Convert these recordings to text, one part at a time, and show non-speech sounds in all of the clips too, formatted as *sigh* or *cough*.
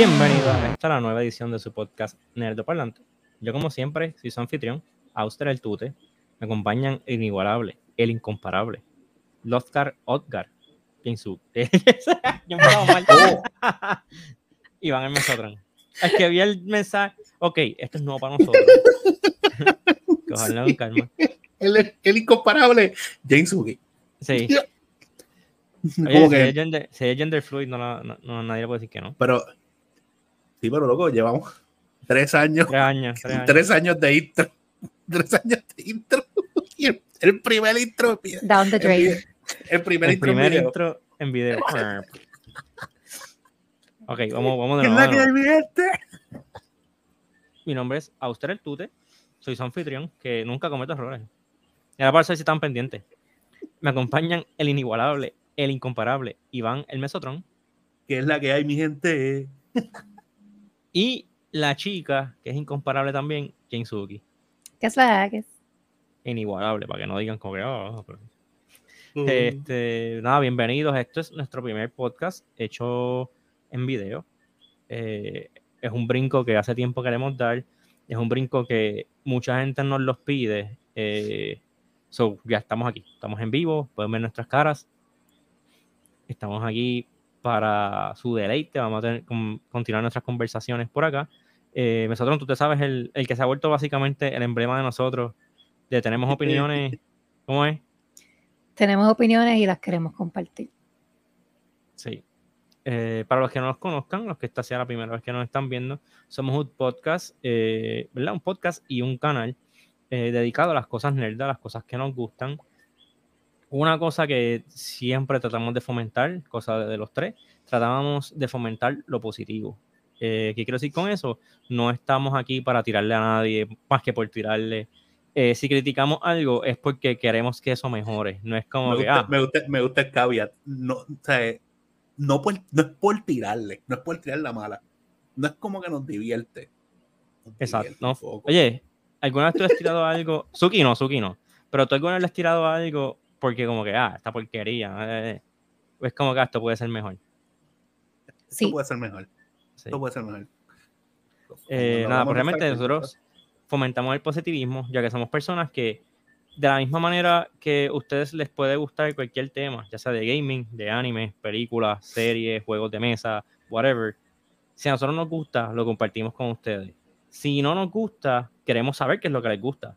Bienvenidos a esta la nueva edición de su podcast Nerdo Parlante. Yo, como siempre, soy su anfitrión, Auster el Tute. Me acompañan el inigualable, el incomparable, Loftar *laughs* me mal. Oh. *laughs* Iván el Mesotron. Es que vi el mensaje. Ok, esto es nuevo para nosotros. *laughs* Cogerlo con calma. El, el incomparable James Sugi. Sí. Oye, si, es gender, si, es gender, fluid, no, no, no, nadie le puede decir que no. Pero, sí, pero loco, llevamos tres años. Tres años. Tres años, tres años de intro. Tres años de intro. El, primer intro. Down the drain. El, primer, el intro, primer en intro en video. ok, vamos, vamos de nuevo. ¿Qué mi, mi nombre es Auster el Tute. Soy su anfitrión, que nunca comete errores. Y ahora para saber si están pendientes. Me acompañan el inigualable, el incomparable Iván el Mesotron. Que es la que hay, mi gente. Y la chica, que es incomparable también, Jane Suki. ¿Qué es la que es? Inigualable, para que no digan como que. Oh, este, nada, bienvenidos. Esto es nuestro primer podcast hecho en video. Eh, es un brinco que hace tiempo queremos dar. Es un brinco que mucha gente nos los pide. Eh, so, ya estamos aquí. Estamos en vivo. Pueden ver nuestras caras. Estamos aquí para su deleite. Vamos a tener, continuar nuestras conversaciones por acá. Eh, nosotros, tú te sabes, el, el, que se ha vuelto básicamente el emblema de nosotros, de tenemos opiniones. ¿Cómo es? Tenemos opiniones y las queremos compartir. Sí. Eh, para los que no nos conozcan, los que esta sea la primera vez que nos están viendo, somos un podcast, eh, ¿verdad? Un podcast y un canal eh, dedicado a las cosas nerdas, a las cosas que nos gustan, una cosa que siempre tratamos de fomentar, cosa de, los tres, tratábamos de fomentar lo positivo. Eh, ¿Qué quiero decir con eso? No estamos aquí para tirarle a nadie, más que por tirarle. Eh, si criticamos algo es porque queremos que eso mejore. No es como me que. Gusta, ah, me, gusta, me gusta el caveat. No, o sea, no, por, no es por tirarle, no es por tirar la mala. No es como que nos divierte. Nos Exacto. Divierte no. Oye, ¿alguna vez tú has tirado algo? Suki no, Suki no. Pero tú alguna vez le has tirado algo porque como que, ah, esta porquería, eh, es como que esto puede ser mejor. Sí. Esto puede ser mejor. Sí. Esto puede ser mejor. Eh, nada, pues realmente nosotros fomentamos el positivismo, ya que somos personas que, de la misma manera que a ustedes les puede gustar cualquier tema, ya sea de gaming, de anime, películas, series, juegos de mesa, whatever, si a nosotros nos gusta, lo compartimos con ustedes. Si no nos gusta, queremos saber qué es lo que les gusta.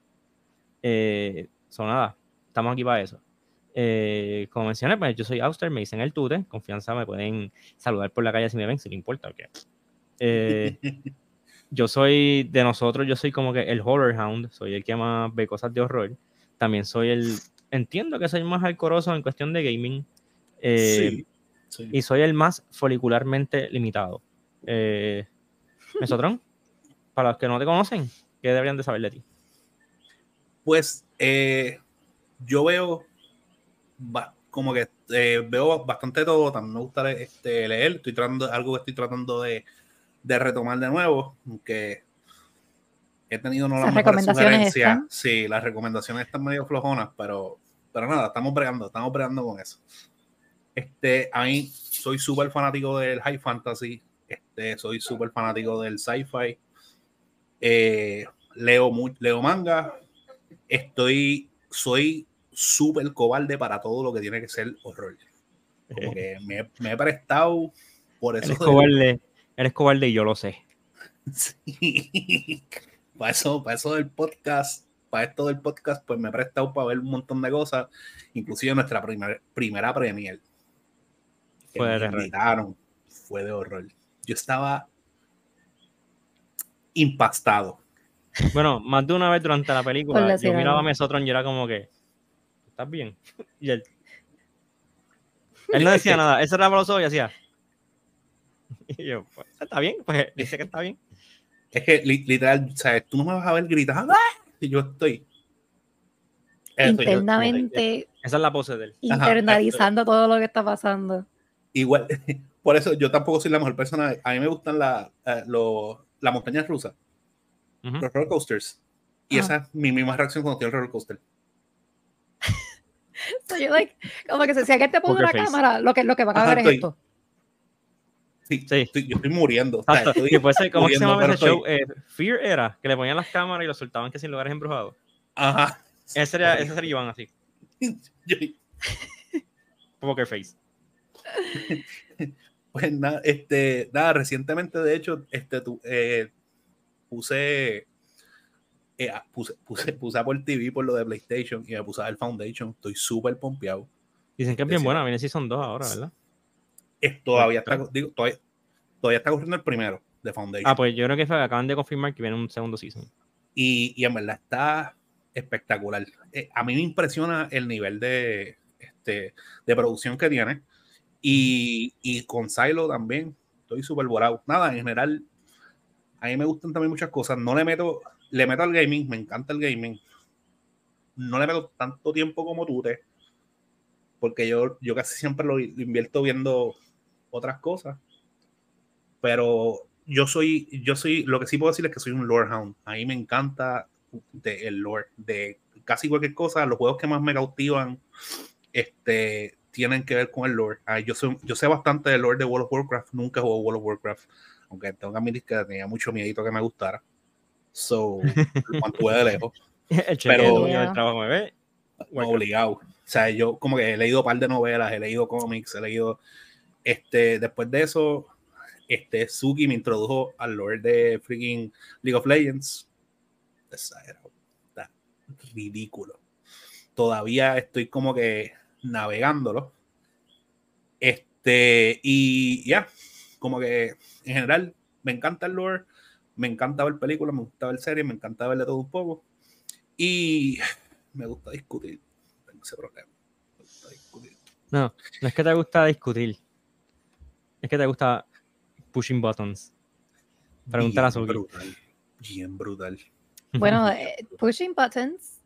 Eh, son nada, estamos aquí para eso. Eh, como mencioné, pues yo soy Auster, me dicen el tute, confianza, me pueden saludar por la calle si me ven, si me importa. Eh, *laughs* yo soy, de nosotros, yo soy como que el horror hound, soy el que más ve cosas de horror. También soy el, entiendo que soy más alcoroso en cuestión de gaming. Eh, y soy el más folicularmente limitado. Eh, *laughs* Mesotron, para los que no te conocen, ¿qué deberían de saber de ti? Pues yo veo como que eh, veo bastante todo, también me gusta este, leer, estoy tratando, algo que estoy tratando de, de retomar de nuevo, aunque he tenido no las mejores sugerencias. Sí, las recomendaciones están medio flojonas, pero, pero nada, estamos bregando, estamos bregando con eso. Este, a mí soy súper fanático del high fantasy, este, soy súper fanático del sci-fi, eh, leo, muy, leo manga, estoy, soy súper cobarde para todo lo que tiene que ser horror. Porque me, me, he prestado por eso. Eres cobarde, eres cobarde y yo lo sé. Sí. *laughs* Para eso, para eso del podcast, para esto del podcast, pues me he prestado para ver un montón de cosas, inclusive nuestra primer, primera premier. fue de horror. fue de horror. Yo estaba impastado. Bueno, más de una vez durante la película, yo miraba a Mesotron y era como que, ¿estás bien? *laughs* Y él, él *laughs* no decía nada, él cerraba los ojos y hacía. *laughs* Y yo, pues, está bien, pues dice que está bien. Es que literal, ¿sabes? Tú no me vas a ver gritando, y yo estoy. Internamente. esa es la pose de él. Internalizando todo lo que está pasando. Igual, por eso yo tampoco soy la mejor persona. A mí me gustan la, uh, lo, la montaña rusa, uh -huh. los roller coasters. Y esa es mi misma reacción cuando estoy en el roller coaster. *laughs* so like, como que si alguien te pone una cámara, lo que, lo que van a ver es esto. Sí, Sí. estoy- yo estoy muriendo. o sea, estoy ser, ¿Cómo se muriendo, llamaba ese pero show? Eh, Fear era, que le ponían las cámaras y lo soltaban que sin lugares embrujados. Ajá. Ese sería, ese sería Iván así, *laughs* Yo- Poker Face. *laughs* Pues nada, este, nada, recientemente de hecho, este, tu- eh, puse, eh, ah, puse, puse, *laughs* puse Apple TV por lo de PlayStation y me puse a ver Foundation. Estoy súper pompeado. Dicen que es bien buena, viene Season 2 ahora, ¿verdad? Es, todavía, está, Claro. digo, todavía, todavía está corriendo el primero de Foundation. Ah, pues yo creo que acaban de confirmar que viene un segundo season. y, y en verdad está espectacular. Eh, a mí me impresiona el nivel de, este, de producción que tiene. Y, y con Silo también. Estoy súper volado. Nada, en general, a mí me gustan también muchas cosas. No le meto, le meto al gaming, me encanta el gaming. No le meto tanto tiempo como tú, te, porque yo, yo casi siempre lo, invierto viendo otras cosas. Pero yo soy, yo soy, lo que sí puedo decir es que soy un lore hound. A mí me encanta de, el lore de casi cualquier cosa. Los juegos que más me cautivan este, tienen que ver con el lore. Ah, yo, soy, yo sé bastante del lore de World of Warcraft. Nunca jugué World of Warcraft. Aunque tengo que admitir que tenía mucho miedito que me gustara. So, *laughs* lo mantuve de lejos. el Pero- trabajo, obligado. O sea, yo como que he leído un par de novelas, he leído cómics, he leído. Este, después de eso, este, Suki me introdujo al lore de freaking League of Legends. Exagerado. Está ridículo. Todavía estoy como que navegándolo. Este, y ya, como que en general me encanta el lore, me encanta ver películas, me gusta ver series, me encanta ver de todo un poco. Y me gusta discutir. Tengo ese problema. Me gusta discutir. No, no es que te gusta discutir. Es que te gusta pushing buttons. Preguntar a Bien Suki. brutal. Bien brutal. *laughs* Bueno, eh, pushing buttons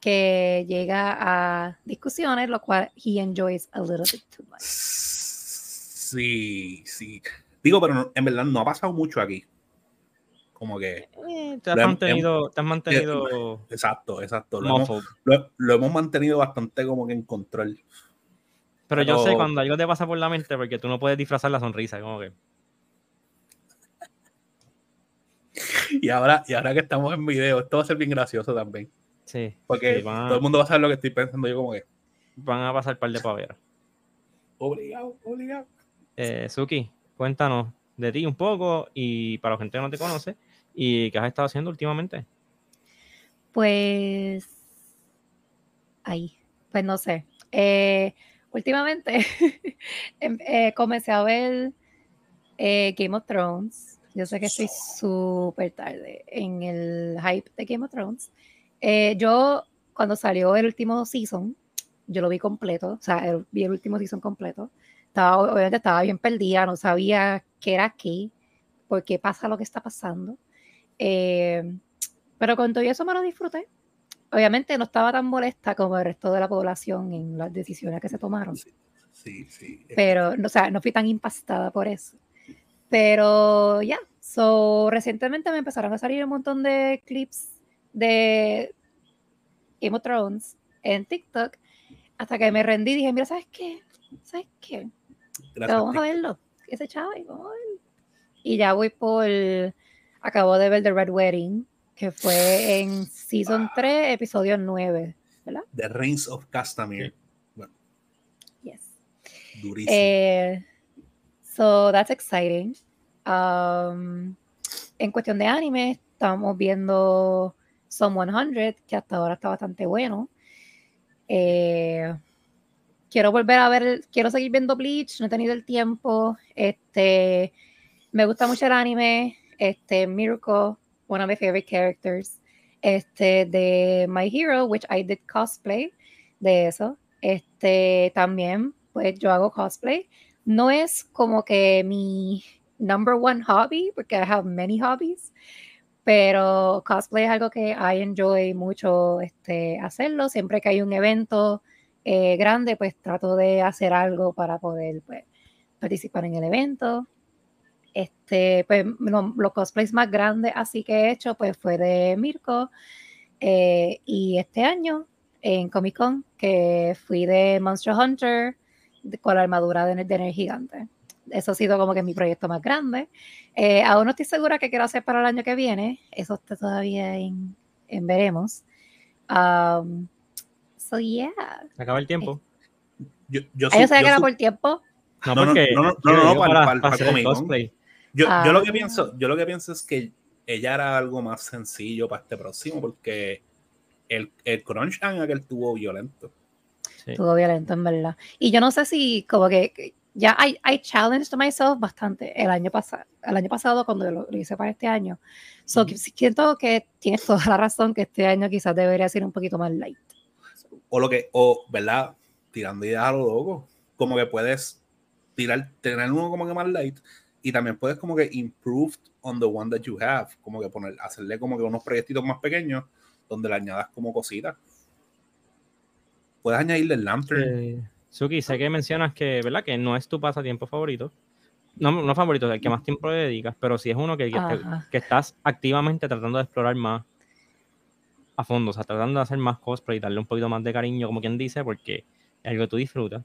que llega a discusiones, lo cual he enjoys a little bit too much. Sí, sí. Digo, pero no- en verdad no ha pasado mucho aquí. Como que, Eh, te has Lo mantenido, te has mantenido exacto, exacto. Lo hemos, lo- lo hemos mantenido bastante como que en control. Pero yo sé cuando algo te pasa por la mente porque tú no puedes disfrazar la sonrisa, como que Y ahora, y ahora que estamos en video, esto va a ser bien gracioso también. sí, Porque sí, van, a, todo el mundo va a saber lo que estoy pensando yo como que, van a pasar par de paveras. obligado, obligado. Eh, Suki, cuéntanos de ti un poco y para la gente que no te conoce y qué has estado haciendo últimamente. Pues ahí, pues no sé. Eh, últimamente *laughs* em- eh, comencé a ver eh, Game of Thrones. Yo sé que estoy súper tarde en el hype de Game of Thrones. Yo, cuando salió el último season, yo lo vi completo, o sea, vi el último season completo. Estaba, obviamente estaba bien perdida, no sabía qué era qué, por qué pasa lo que está pasando. Eh, pero con todo eso me lo disfruté. Obviamente no estaba tan molesta como el resto de la población en las decisiones que se tomaron, Sí, sí. pero no, o sea, no fui tan impactada por eso. Pero ya, so recientemente me empezaron a salir un montón de clips de Game of Thrones en TikTok hasta que me rendí y dije, mira, ¿sabes qué? ¿Sabes qué? Gracias, vamos a verlo. Ese chavo, y vamos a verlo. Y ya voy por. Acabo de ver The Red Wedding, que fue en Season Wow. 3, episodio 9. The Reigns of Castamere. Yes. Durísimo. Eh, so that's exciting. Um, en cuestión de anime, estamos viendo Some 100, que hasta ahora está bastante bueno. Eh, quiero volver a ver, quiero seguir viendo Bleach, no he tenido el tiempo. Este, me gusta mucho el anime. Este, Mirko, one of my favorite characters. Este, de My Hero, which I did cosplay de eso. Este, también, pues yo hago cosplay. No es como que mi number one hobby, porque I have many hobbies, pero cosplay es algo que I enjoy mucho este, hacerlo. Siempre que hay un evento eh, grande, pues trato de hacer algo para poder pues, participar en el evento. Este, pues no, los cosplays más grandes así que he hecho, pues fue de Mirko. eh, y este año en Comic Con, que fui de Monster Hunter de- con la armadura de, de Nerd Gigante. eso ha sido como que mi proyecto más grande. Eh, aún no estoy segura qué quiero hacer para el año que viene. Eso está todavía en, en veremos. Um, so, yeah. Se acaba el tiempo. Yo, yo, ¿Ahí sí- se yo queda sí- por tiempo? No, No, porque no, no, para- para, para- para para hacer el cosplay. Yo, yo lo que Ah. pienso, yo lo que pienso es que ella era algo más sencillo para este próximo, porque el, el crunch en aquel tuvo violento. Sí. Estuvo violento, en verdad. Y yo no sé si como que que ya I, I challenged myself bastante el año pasado, el año pasado cuando lo, lo hice para este año. So, Ujú. que siento que tienes toda la razón que este año quizás debería ser un poquito más light. O lo que, o, ¿verdad? Tirando ideas a lo loco. Como que puedes tirar, tener uno como que más light. Y también puedes como que improve on the one that you have. Como que poner, hacerle como que unos proyectitos más pequeños donde le añadas como cositas. Puedes añadirle el lantern. Eh, Suki, sé que mencionas que, ¿verdad? Que no es tu pasatiempo favorito. No, no favorito, el que más tiempo le dedicas, pero sí es uno que, que, te- Ajá. que estás activamente tratando de explorar más a fondo, o sea, tratando de hacer más cosplay y darle un poquito más de cariño, como quien dice, porque es algo que tú disfrutas.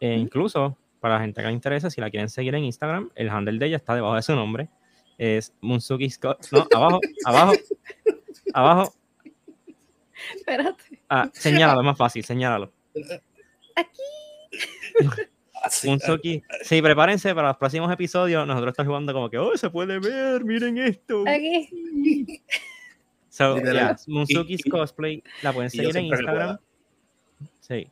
E incluso, para la gente que le interese, si la quieren seguir en Instagram, el handle de ella está debajo de su nombre. Es Munsuki Scott. No, abajo, *laughs* abajo, abajo. Espérate. Ah, señálalo, es más fácil, señálalo. Así, Munsuki. Sí, prepárense para los próximos episodios. Nosotros estamos jugando como que, oh, se puede ver, miren esto. Aquí. So, yeah, Munsuki's Y- y- Cosplay, la pueden seguir en Instagram. Sí.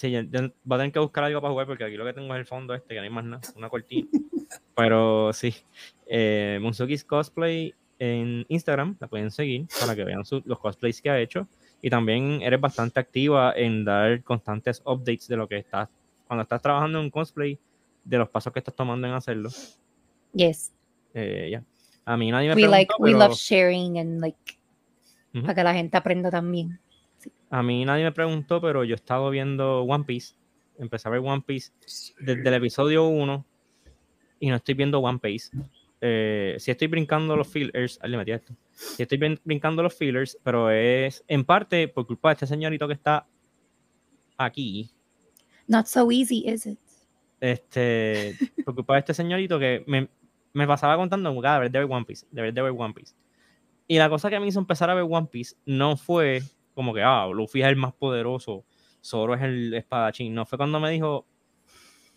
Sí, yo, yo voy a tener que buscar algo para jugar porque aquí lo que tengo es el fondo este, que no hay más nada, una cortina. *laughs* Pero sí, eh, Munsuki's Cosplay en Instagram, la pueden seguir para que vean su- los cosplays que ha hecho. Y también eres bastante activa en dar constantes updates de lo que estás, cuando estás trabajando en un cosplay, de los pasos que estás tomando en hacerlo. Yes. Eh, ya. A mí nadie me We preguntó, like we pero- love sharing and like Ujú. para que la gente aprenda también. A mí nadie me preguntó, pero yo he estado viendo One Piece. Empecé a ver One Piece desde el episodio 1 y no estoy viendo One Piece. Eh, si estoy brincando los fillers, ahí le metí esto. Si estoy brin- brincando los fillers, pero es en parte por culpa de este señorito que está aquí. Not so easy, is it? Este, por culpa de este señorito que me, me pasaba contando ah, debería de ver One Piece, de ver One Piece. Y la cosa que me hizo empezar a ver One Piece no fue como que, ah, Luffy es el más poderoso, Zoro es el espadachín. No, fue cuando me dijo,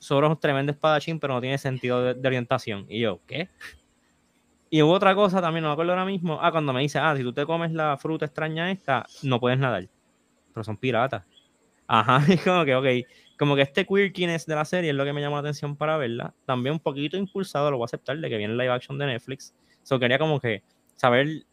Zoro es un tremendo espadachín, pero no tiene sentido de, orientación. Y yo, ¿qué? Y hubo otra cosa también, no me acuerdo ahora mismo. Ah, cuando me dice, ah, si tú te comes la fruta extraña esta, no puedes nadar. Pero son piratas. Ajá, *laughs* y como que, ok, como que este quirkiness de la serie es lo que me llamó la atención para verla. También un poquito impulsado, lo voy a aceptar, de que viene el live action de Netflix. So quería como que saber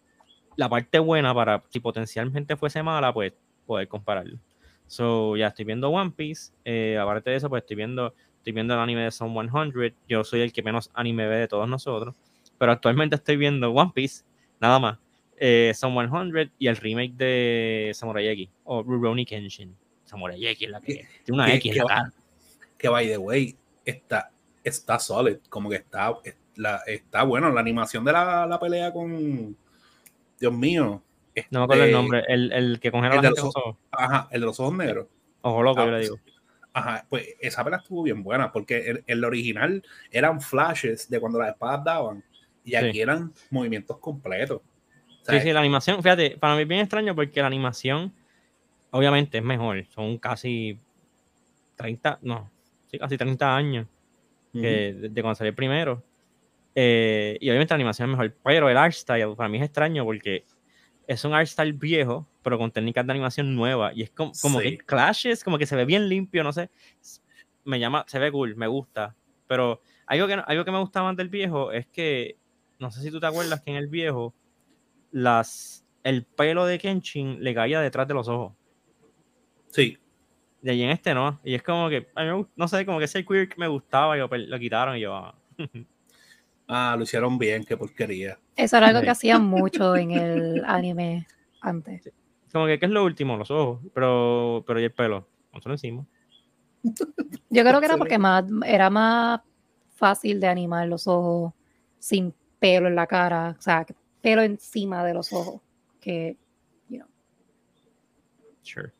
la parte buena para, si potencialmente fuese mala, pues poder compararlo. So ya estoy viendo One Piece. eh, aparte de eso, pues estoy viendo, estoy viendo el anime de Son 100. Yo soy el que menos anime ve de todos nosotros. Pero actualmente estoy viendo One Piece, nada más. Eh, Son 100 y el remake de Samurai X o Rurouni Kenshin. Samurai X es la que tiene una X en que la by the way, está, está solid, como que está, está bueno. La animación de la, la pelea con Dios mío. No me acuerdo el este, nombre. El, el que congela el la de gente los ojos. Ajá, el de los ojos negros. Ojo loco, Ah, yo le digo. Ajá, pues esa pelea estuvo bien buena, porque en el original eran flashes de cuando las espadas daban, y aquí Sí. eran movimientos completos. Sí, sí, la animación, fíjate, para mí es bien extraño porque la animación, obviamente, es mejor. Son casi 30, no, sí, casi 30 años que, de, de cuando salió el primero. Eh, y obviamente la animación es mejor, pero el art style para mí es extraño porque es un art style viejo, pero con técnicas de animación nuevas. Y es como, como Sí. que clashes, como que se ve bien limpio, no sé. Me llama, se ve cool, me gusta. Pero algo que, algo que me gusta más del viejo es que, no sé si tú te acuerdas que en el viejo, las, el pelo de Kenshin le caía detrás de los ojos. Sí, De allí en este no. Y es como que, a mí no sé, como que ese queer que me gustaba y lo, lo quitaron y yo, *laughs* ah, lo hicieron bien, qué porquería. Eso era algo que hacían mucho en *laughs* el anime antes. como que, ¿qué es lo último? Los ojos. Pero, pero y el pelo. Nosotros lo hicimos. Yo creo que era porque más, era más fácil de animar los ojos sin pelo en la cara, o sea, pelo encima de los ojos, que, you know. Sure.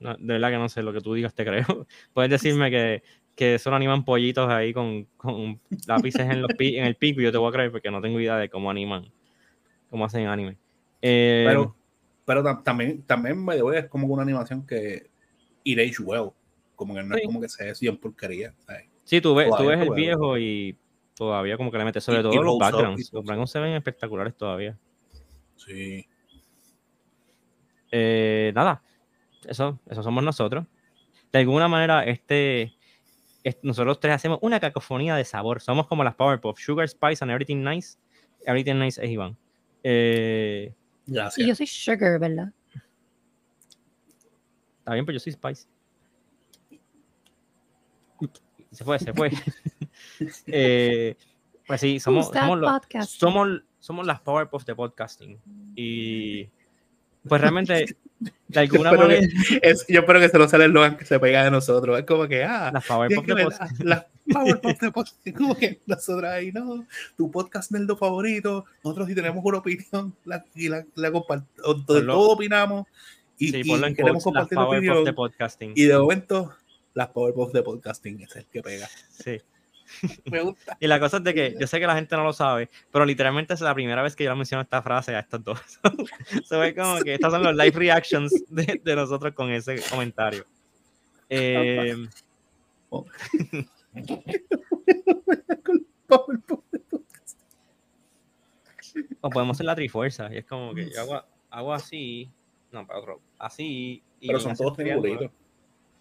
No, de verdad que no sé lo que tú digas, te creo. *laughs* Puedes decirme que, que solo animan pollitos ahí con, con lápices en, los pi- en el pico, y yo te voy a creer porque no tengo idea de cómo animan, cómo hacen anime. Eh, Pero, pero tam- también, también by the way, es como una animación que it age well. Como que no Sí. es como que se ve en porquería. ¿sabes? sí, tú ves, tú ves el viejo y todavía como que le metes sobre Y- todo y los backgrounds. Los backgrounds se ven espectaculares todavía. Sí. Eh, nada, eso, eso somos nosotros. De alguna manera, este, es- nosotros tres hacemos una cacofonía de sabor. Somos como las Powerpuff, Sugar, Spice and Everything Nice. Everything Nice es Iván. Eh, Y yo soy Sugar, ¿verdad? está bien, pero yo soy Spice. Se fue, se fue. *laughs* Eh, pues sí, somos, somos, los- podcast? somos, somos las Powerpuff de podcasting. Y pues realmente, *laughs* de alguna Pero manera, Es- yo espero que se nos sale el Logan que se pega de nosotros. Es como que, ah, las Powerpuff que de ver podcasting. las Powerpuff de podcast. *laughs* Como que nosotros ahí, no, tu podcast nerdo favorito. Nosotros sí tenemos una opinión la, y la, la compart- o- de Ponlo- todo opinamos y, Sí, y queremos quotes, compartir la opinión. de podcasting. Y de momento, las Powerpuff de podcasting es el que pega. Sí. *laughs* Me gusta. Y la cosa es de que yo sé que la gente no lo sabe, pero literalmente es la primera vez que yo le menciono esta frase a estos dos. *laughs* Se ve como que estos son los live reactions de, de nosotros con ese comentario. Eh, podcast. *laughs* o podemos hacer la trifuerza, y es como que yo hago, hago así, no, para otro, así. Y Pero son todos triangulitos.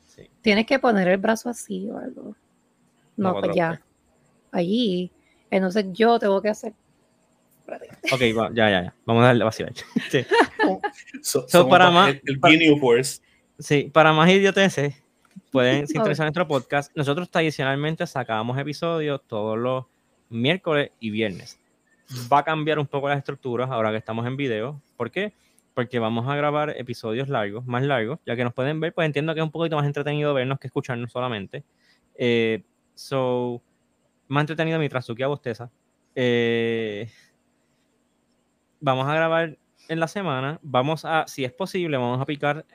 Sí. Tienes que poner el brazo así o algo. No, pues otro, ya. Allí. Entonces yo tengo que hacer. Espérate. Ok, va, ya, ya, ya. Vamos a darle vacilar. *laughs* Sí. So- para pa- más- el, el para- Guinea Force. Sí, para más idioteces, pueden *laughs* sintonizar nuestro podcast. Nosotros tradicionalmente sacamos episodios todos los miércoles y viernes. Va a cambiar un poco las estructuras ahora que estamos en video. ¿Por qué? Porque vamos a grabar episodios largos, más largos, ya que nos pueden ver, pues entiendo que es un poquito más entretenido vernos que escucharnos solamente. Eh, so, más entretenido mientras Suki bosteza. Eh, vamos a grabar en la semana. Vamos a, si es posible, vamos a picar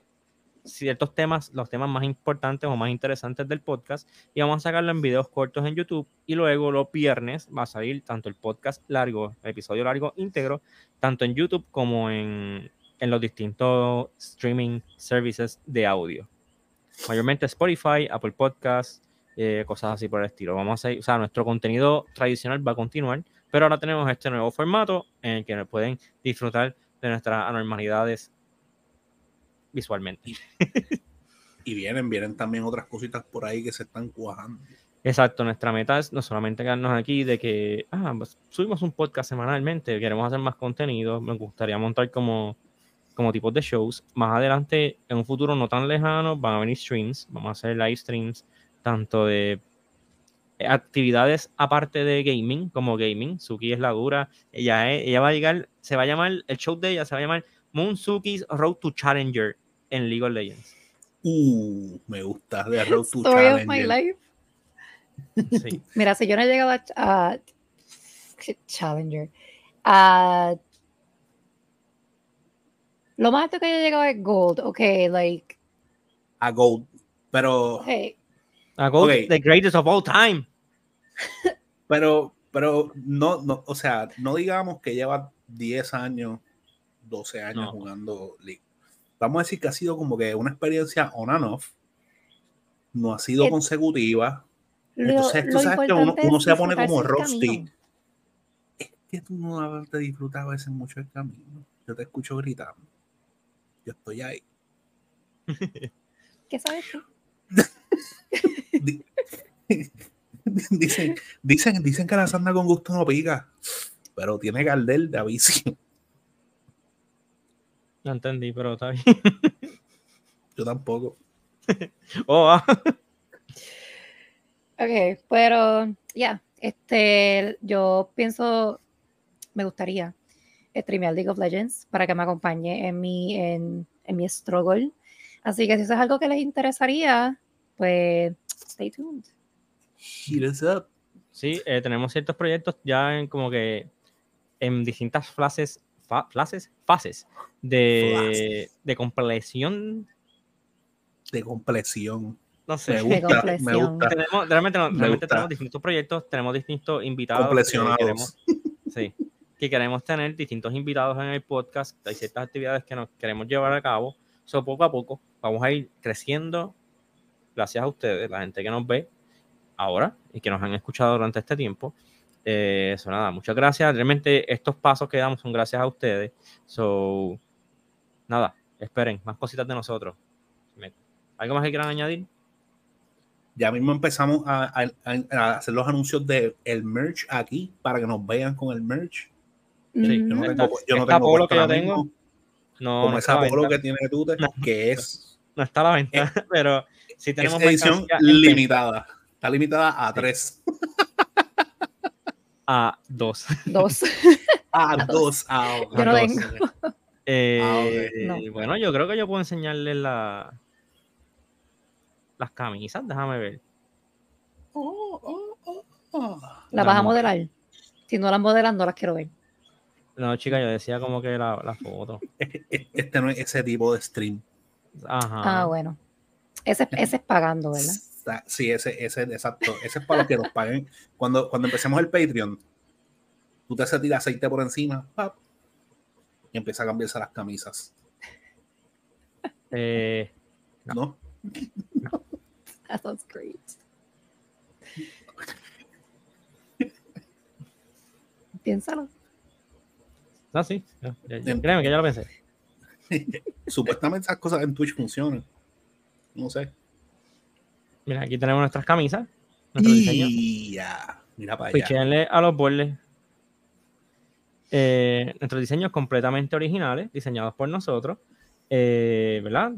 ciertos temas, los temas más importantes o más interesantes del podcast y vamos a sacarlo en videos cortos en YouTube y luego los viernes va a salir tanto el podcast largo, el episodio largo íntegro, tanto en YouTube como en, en los distintos streaming services de audio. Mayormente Spotify, Apple Podcasts, eh, cosas así por el estilo. Vamos a seguir, o sea, nuestro contenido tradicional va a continuar, pero ahora tenemos este nuevo formato en el que pueden disfrutar de nuestras anormalidades visualmente. *laughs* Y vienen, vienen también otras cositas por ahí que se están cuajando. Exacto, nuestra meta es no solamente quedarnos aquí de que ah, pues, subimos un podcast semanalmente, queremos hacer más contenido, me gustaría montar como, como tipos de shows. Más adelante, en un futuro no tan lejano, van a venir streams, vamos a hacer live streams, tanto de actividades aparte de gaming, como gaming. Suki es la dura, ella, es- ella va a llegar, se va a llamar, el show de ella se va a llamar Moon Suki's Road to Challenger en League of Legends. Uh, me gusta. De Road to Story of my life. Sí. Mira, si yo no he llegado a, a Challenger, a lo más alto que yo he llegado es Gold, ok, like, A Gold. Pero, A Gold, Ok. the greatest of all time. *laughs* pero, pero, no, no, o sea, no digamos que lleva 10 años, 12 años No. jugando League. Vamos a decir que ha sido como que una experiencia on and off. No ha sido Eh, consecutiva. lo, Entonces, tú sabes que uno, se pone como Rusty. Es que tú no haberte disfrutado a veces mucho el camino. Yo te escucho gritando. Yo estoy ahí. ¿Qué sabes tú? *laughs* Di- *laughs* dicen, dicen, dicen que la sanda con gusto no pica, pero tiene Gardel de avicio. No entendí, pero está bien. *laughs* Yo tampoco. *laughs* Oh, ah. Ok, pero ya, este, yo pienso, me gustaría streamear League of Legends para que me acompañe en mi, en, en mi struggle. Así que si eso es algo que les interesaría, pues stay tuned. Hit us up. Sí, eh, tenemos ciertos proyectos ya en como que en distintas fases, fa- fases, fases de, de compleción. De compleción. No sé. Me gusta, me gusta. Tenemos, realmente, no, realmente tenemos distintos proyectos, tenemos distintos invitados. Que queremos, *laughs* sí, que queremos tener distintos invitados en el podcast. Hay ciertas actividades que nos queremos llevar a cabo. So, poco a poco vamos a ir creciendo gracias a ustedes, la gente que nos ve ahora y que nos han escuchado durante este tiempo. Eh, eso nada, muchas gracias. Realmente estos pasos que damos son gracias a ustedes. So, nada, esperen más cositas de nosotros. ¿Algo más que quieran añadir? Ya mismo empezamos a, hacer los anuncios del el merch aquí para que nos vean con el merch. Sí, yo no tengo, yo no tengo lo que yo tengo. No, como esa polo que tiene tú, que es. No está a la venta, *laughs* pero si tenemos es edición limitada. Está limitada a tres. A dos. Dos. a *laughs* dos. A, yo no tengo. *laughs* Eh, ah, Bueno, yo creo que yo puedo enseñarles la, las camisas. Déjame ver. Oh, oh, oh, ¿La vas a modelar? Si no las modelan, no las quiero ver. No, chica, yo decía como que la, la foto. Este no es ese tipo de stream. Ajá. Ah, bueno. Ese, ese es pagando, ¿verdad? Sí, ese, ese, exacto. Ese es para los que nos paguen. Cuando, cuando empecemos el Patreon, tú te haces tirar aceite por encima y empieza a cambiarse las camisas. Eh, no. no. *laughs* That sounds great. Piénsalo. No, sí. créeme que ya lo pensé. *laughs* Supuestamente esas cosas en Twitch funcionan. No sé. Mira, aquí tenemos nuestras camisas. Nuestro diseño. Mira para allá. a los bordes. Eh, nuestros diseños completamente originales, diseñados por nosotros. Eh, ¿Verdad?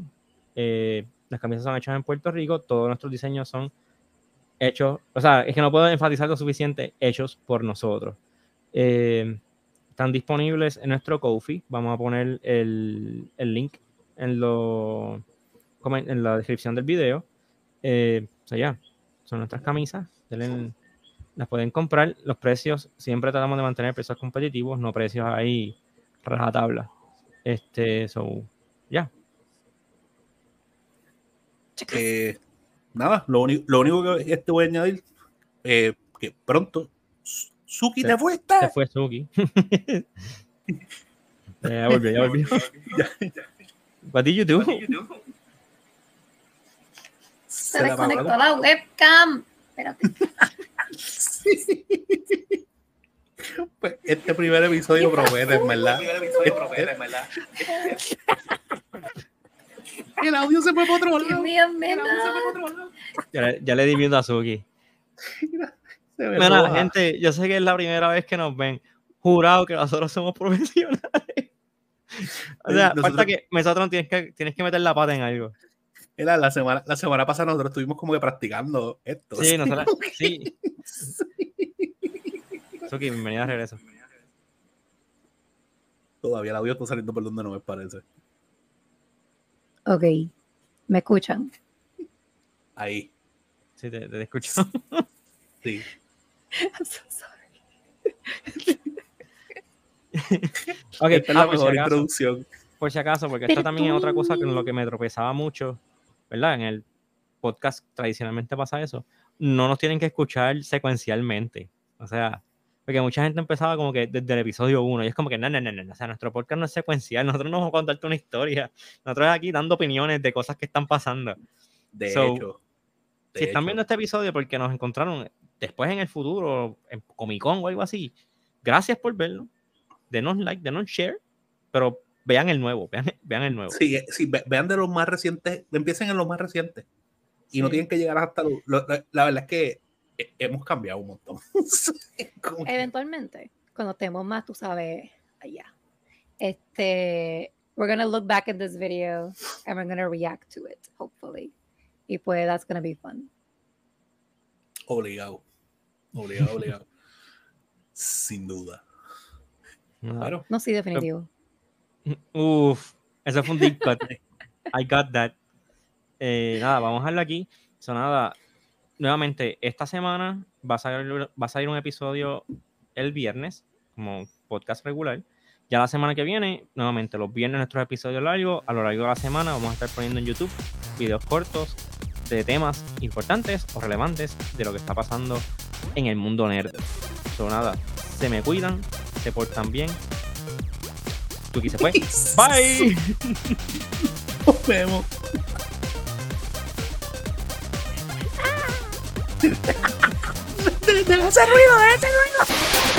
Eh, las camisas son hechas en Puerto Rico. Todos nuestros diseños son hechos. O sea, es que no puedo enfatizar lo suficiente. Hechos por nosotros. Eh, están disponibles en nuestro Kofi. Vamos a poner el, el link en, lo, en la descripción del video. Eh, o sea, ya, son nuestras camisas. las pueden comprar. Los precios, siempre tratamos de mantener precios competitivos, no precios ahí rajatabla. Este, so, ya. Eh, nada, lo, lo único que este voy a añadir, eh, que pronto Suki te fuiste. Se fue Suki. *laughs* ya volvió, ya volvió. What did you do? Se, desconectó la webcam. Espérate. Pues este primer episodio promete, ¿verdad? Este promete, ¿verdad? El audio se fue por otro lado. Ya, ya le di miedo a Suki. Bueno, gente, yo sé que es la primera vez que nos ven. Jurado que nosotros somos *laughs* profesionales. o sea, falta que nosotros tienes que, tienes que meter la pata en algo. Era la semana, la semana pasada nosotros estuvimos como que practicando esto. Sí, nosotros, *laughs* sí. Suki, bienvenida a regreso. Todavía el audio está saliendo por donde no me parece. Ok. ¿Me escuchan? Ahí. Sí, te, te escucho. sí. *laughs* I'm so sorry. ok, *laughs* Esta es la ah, mejor si introducción. Por si acaso, porque esto también es otra cosa con lo que me tropezaba mucho, ¿verdad? En el podcast tradicionalmente pasa eso. No nos tienen que escuchar secuencialmente. O sea, porque mucha gente empezaba como que desde el episodio 1 y es como que no, no, no, no, o sea, nuestro podcast no es secuencial, *laughs* nosotros no vamos a contarte una historia, nosotros aquí dando opiniones de cosas que están pasando. De hecho. si están viendo este episodio porque nos encontraron después en el futuro, en Comic Con o algo así, gracias por verlo. Denos like, denos share, pero vean el nuevo, vean, *laughs* el nuevo. Sí, sí, vean de los más recientes, empiecen en los más recientes. Y no tienen que llegar hasta la, verdad es que hemos cambiado un montón. *laughs* Eventualmente, cuando estemos más, tú sabes, allá. Este, we're gonna look back at this video and we're gonna react to it, hopefully. Y pues, that's gonna be fun. Obligado. Obligado, obligado. Sin duda. Claro. No, sí, definitivo. Uf, eso fue un deep cut. I got that. Eh, nada, vamos a dejarlo aquí. So, nada, nuevamente, esta semana va a, salir, va a salir un episodio el viernes, como podcast regular. Ya la semana que viene, nuevamente, los viernes nuestros episodios largos. A lo largo de la semana vamos a estar poniendo en YouTube videos cortos de temas importantes o relevantes de lo que está pasando en el mundo nerd. So, nada, se me cuidan, se portan bien. Tuki se fue. *laughs* Bye. Nos vemos. *laughs* Deja ese ruido, deja ese ruido.